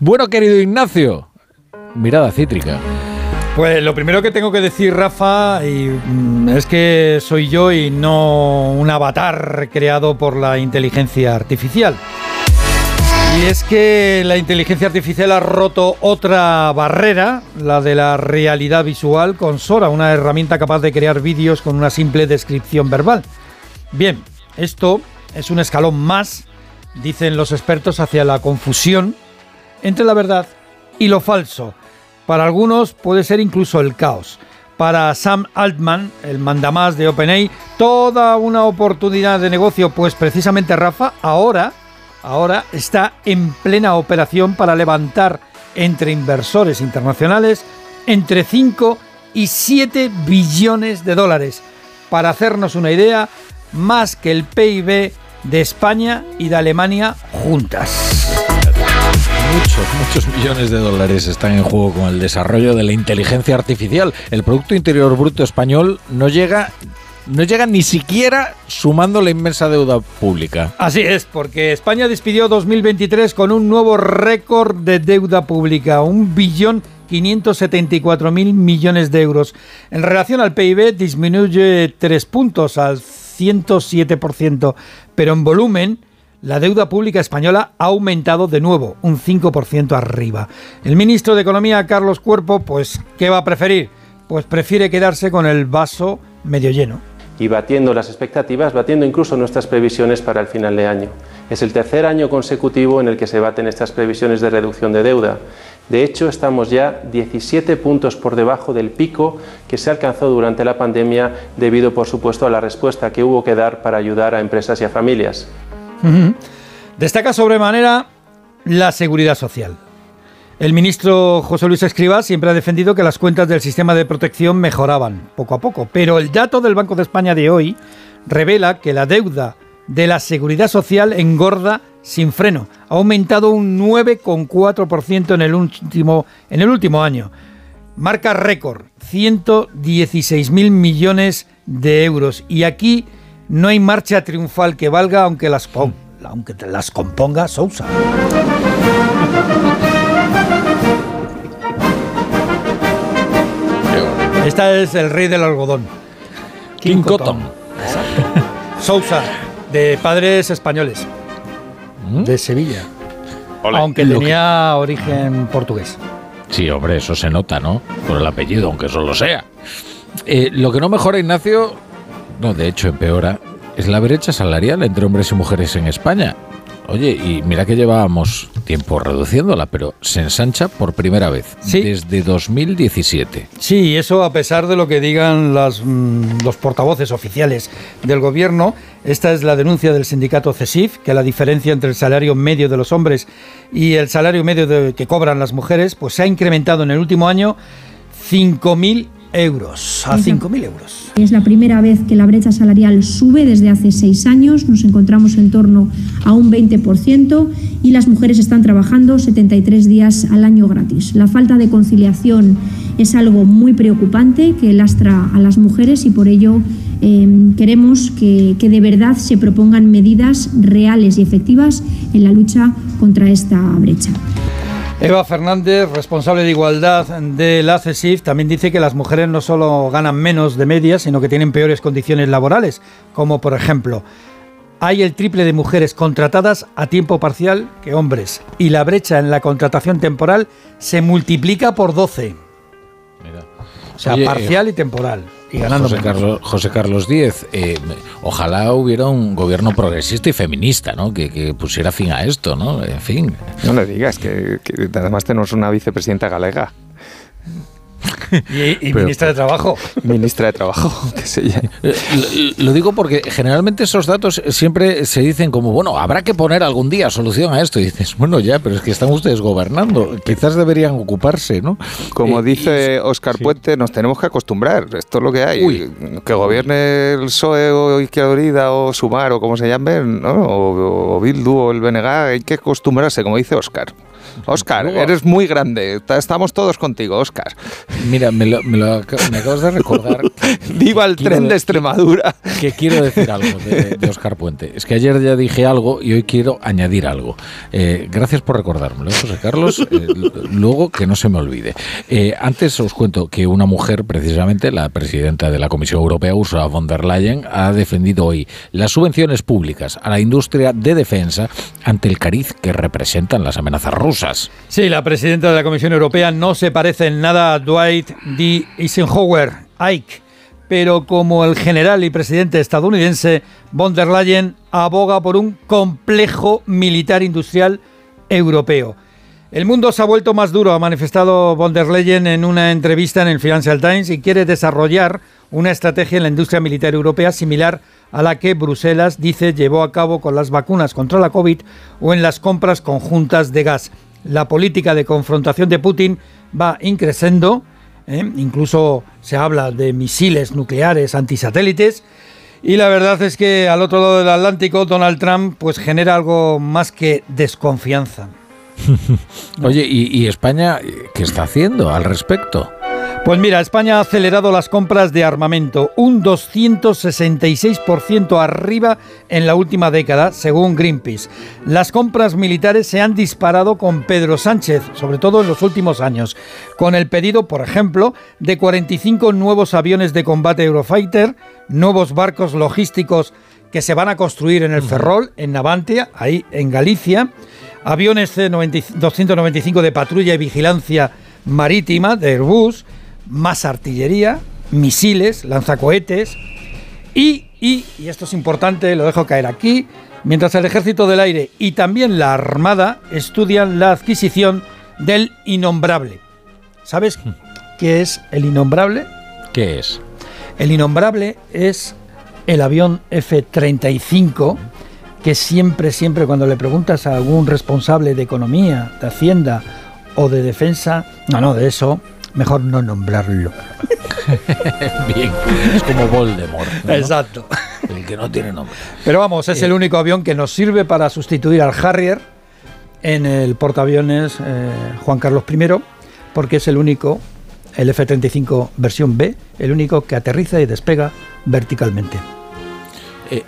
Bueno, querido Ignacio, mirada cítrica. Pues lo primero que tengo que decir, Rafa, mm, es que soy yo y no un avatar creado por la inteligencia artificial. Y es que la inteligencia artificial ha roto otra barrera, la de la realidad visual, con Sora, una herramienta capaz de crear vídeos con una simple descripción verbal. Bien, esto es un escalón más, dicen los expertos, hacia la confusión entre la verdad y lo falso. Para algunos puede ser incluso el caos. Para Sam Altman, el mandamás de OpenAI, toda una oportunidad de negocio, pues precisamente Rafa ahora, ahora está en plena operación para levantar entre inversores internacionales entre 5 y 7 billones de dólares. Para hacernos una idea, más que el PIB de España y de Alemania juntas. Muchos, muchos millones de dólares están en juego con el desarrollo de la inteligencia artificial. El Producto Interior Bruto español no llega no llega ni siquiera sumando la inmensa deuda pública. Así es, porque España despidió 2023 con un nuevo récord de deuda pública, un billón 574 mil millones de euros. En relación al PIB disminuye tres puntos al 107%, pero en volumen la deuda pública española ha aumentado de nuevo, un 5% arriba. El ministro de Economía, Carlos Cuerpo, pues, ¿qué va a preferir? Pues prefiere quedarse con el vaso medio lleno. Y batiendo las expectativas, batiendo incluso nuestras previsiones para el final de año. Es el tercer año consecutivo en el que se baten estas previsiones de reducción de deuda. De hecho, estamos ya 17 puntos por debajo del pico que se alcanzó durante la pandemia debido, por supuesto, a la respuesta que hubo que dar para ayudar a empresas y a familias. Destaca sobremanera la seguridad social. El ministro José Luis Escrivá siempre ha defendido que las cuentas del sistema de protección mejoraban poco a poco, pero el dato del Banco de España de hoy revela que la deuda de la seguridad social engorda sin freno. Ha aumentado un 9,4% en el último en el último año. Marca récord, 116.000 millones de euros y aquí no hay marcha triunfal que valga aunque las, aunque te las componga Sousa. Esta es el rey del algodón. King, Cotton. Sousa, de padres españoles. ¿Mm? De Sevilla. Aunque tenía origen portugués. Sí, hombre, eso se nota, ¿no? Por el apellido, aunque solo sea. Eh, lo que no mejora, Ignacio, no, de hecho empeora, es la brecha salarial entre hombres y mujeres en España. Oye, y mira que llevábamos tiempo reduciéndola, pero se ensancha por primera vez desde 2017. Sí, eso a pesar de lo que digan mm, los portavoces oficiales del gobierno. Esta es la denuncia del sindicato CESIF, que la diferencia entre el salario medio de los hombres y el salario medio que cobran las mujeres pues se ha incrementado en el último año 5.000 euros, a 5.000 euros. Es la primera vez que la brecha salarial sube desde hace seis años, nos encontramos en torno a un 20% y las mujeres están trabajando 73 días al año gratis. La falta de conciliación es algo muy preocupante que lastra a las mujeres y por ello em, queremos que, que de verdad se propongan medidas reales y efectivas en la lucha contra esta brecha. Eva Fernández, responsable de igualdad de la CESIF, también dice que las mujeres no solo ganan menos de media, sino que tienen peores condiciones laborales, como por ejemplo, hay el triple de mujeres contratadas a tiempo parcial que hombres, y la brecha en la contratación temporal se multiplica por 12. O sea, parcial y temporal. Y ganando José Carlos, José Carlos Díez, eh, ojalá hubiera un gobierno progresista y feminista, ¿no? Que, pusiera fin a esto, ¿no? En fin. No le digas, que, que además tenemos una vicepresidenta galega. y, ministra de Trabajo. Ministra de Trabajo, qué sé eh, Lo, digo porque generalmente esos datos siempre se dicen como, bueno, habrá que poner algún día solución a esto. Y dices, bueno, ya, pero es que están ustedes gobernando. Quizás deberían ocuparse, ¿no? Como eh, dice Oscar Puente, nos tenemos que acostumbrar. Esto es lo que hay. Que gobierne el PSOE o Izquierda Unida o Sumar o como se llame, ¿no? o, o Bildu o el BNG, hay que acostumbrarse, como dice Oscar. Oscar, eres muy grande. Estamos todos contigo, Oscar. Mira, me, lo, me, acabas de recordar. ¡Viva el tren de Extremadura! Que quiero decir algo de, Oscar Puente. Es que ayer ya dije algo y hoy quiero añadir algo. Eh, gracias por recordármelo, José Carlos. Eh, luego que no se me olvide. Eh, antes os cuento que una mujer, precisamente la presidenta de la Comisión Europea, Ursula von der Leyen, ha defendido hoy las subvenciones públicas a la industria de defensa ante el cariz que representan las amenazas rusas. Sí, la presidenta de la Comisión Europea no se parece en nada a Dwight D. Eisenhower, Ike, pero como el general y presidente estadounidense, von der Leyen aboga por un complejo militar industrial europeo. El mundo se ha vuelto más duro, ha manifestado von der Leyen en una entrevista en el Financial Times y quiere desarrollar una estrategia en la industria militar europea similar a la que Bruselas dice llevó a cabo con las vacunas contra la COVID o en las compras conjuntas de gas. La política de confrontación de Putin va increciendo, ¿eh? incluso se habla de misiles nucleares antisatélites. Y la verdad es que al otro lado del Atlántico Donald Trump pues genera algo más que desconfianza. Oye, ¿y, España qué está haciendo al respecto? Pues mira, España ha acelerado las compras de armamento, un 266% arriba en la última década, según Greenpeace. Las compras militares se han disparado con Pedro Sánchez, sobre todo en los últimos años, con el pedido, por ejemplo, de 45 nuevos aviones de combate Eurofighter, nuevos barcos logísticos que se van a construir en el Ferrol, en Navantia, ahí en Galicia, aviones C-295 de patrulla y vigilancia marítima de Airbus, más artillería, misiles, lanzacohetes y, y, y esto es importante, lo dejo caer aquí, mientras el Ejército del Aire y también la Armada estudian la adquisición del innombrable. ¿Sabes qué es el innombrable? ¿Qué es? El innombrable es el avión F-35 que siempre, siempre cuando le preguntas a algún responsable de economía, de hacienda o de defensa, no, no, de eso, mejor no nombrarlo. Bien, es como Voldemort. Exacto. El que no tiene nombre. Pero vamos, es el único avión que nos sirve para sustituir al Harrier en el portaaviones eh, Juan Carlos I, porque es el único, el F-35 versión B, el único que aterriza y despega verticalmente. Eh,